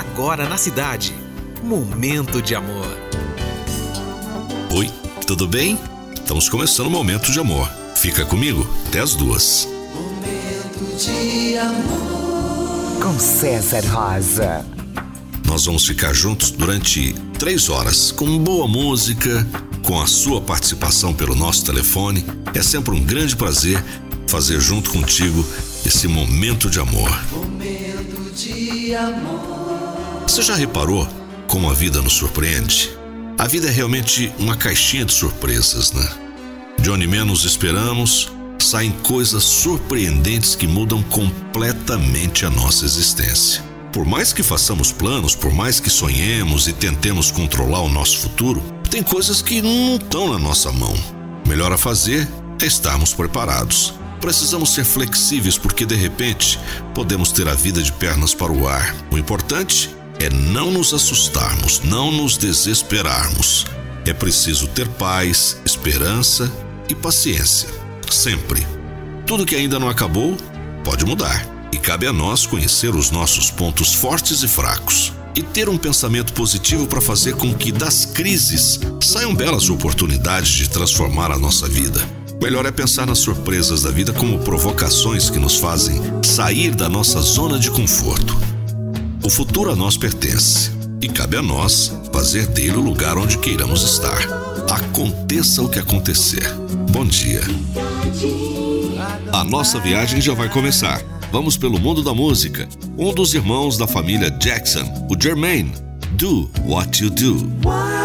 agora na cidade. Momento de amor. Oi, tudo bem? Estamos começando o Momento de Amor. Fica comigo até as duas. Momento de amor. Com César Rosa. Nós vamos ficar juntos durante três horas com boa música, com a sua participação pelo nosso telefone. É sempre um grande prazer fazer junto contigo esse momento de amor. Momento de amor. Você já reparou como a vida nos surpreende? A vida é realmente uma caixinha de surpresas, né? De onde menos esperamos, saem coisas surpreendentes que mudam completamente a nossa existência. Por mais que façamos planos, por mais que sonhemos e tentemos controlar o nosso futuro, tem coisas que não estão na nossa mão. Melhor a fazer é estarmos preparados. Precisamos ser flexíveis porque de repente podemos ter a vida de pernas para o ar. O importante é não nos assustarmos, não nos desesperarmos. É preciso ter paz, esperança e paciência. Sempre. Tudo que ainda não acabou pode mudar e cabe a nós conhecer os nossos pontos fortes e fracos e ter um pensamento positivo para fazer com que das crises saiam belas oportunidades de transformar a nossa vida. Melhor é pensar nas surpresas da vida como provocações que nos fazem sair da nossa zona de conforto. O futuro a nós pertence e cabe a nós fazer dele o lugar onde queiramos estar. Aconteça o que acontecer. Bom dia. A nossa viagem já vai começar. Vamos pelo mundo da música. Um dos irmãos da família Jackson, o Jermaine. Do what you do.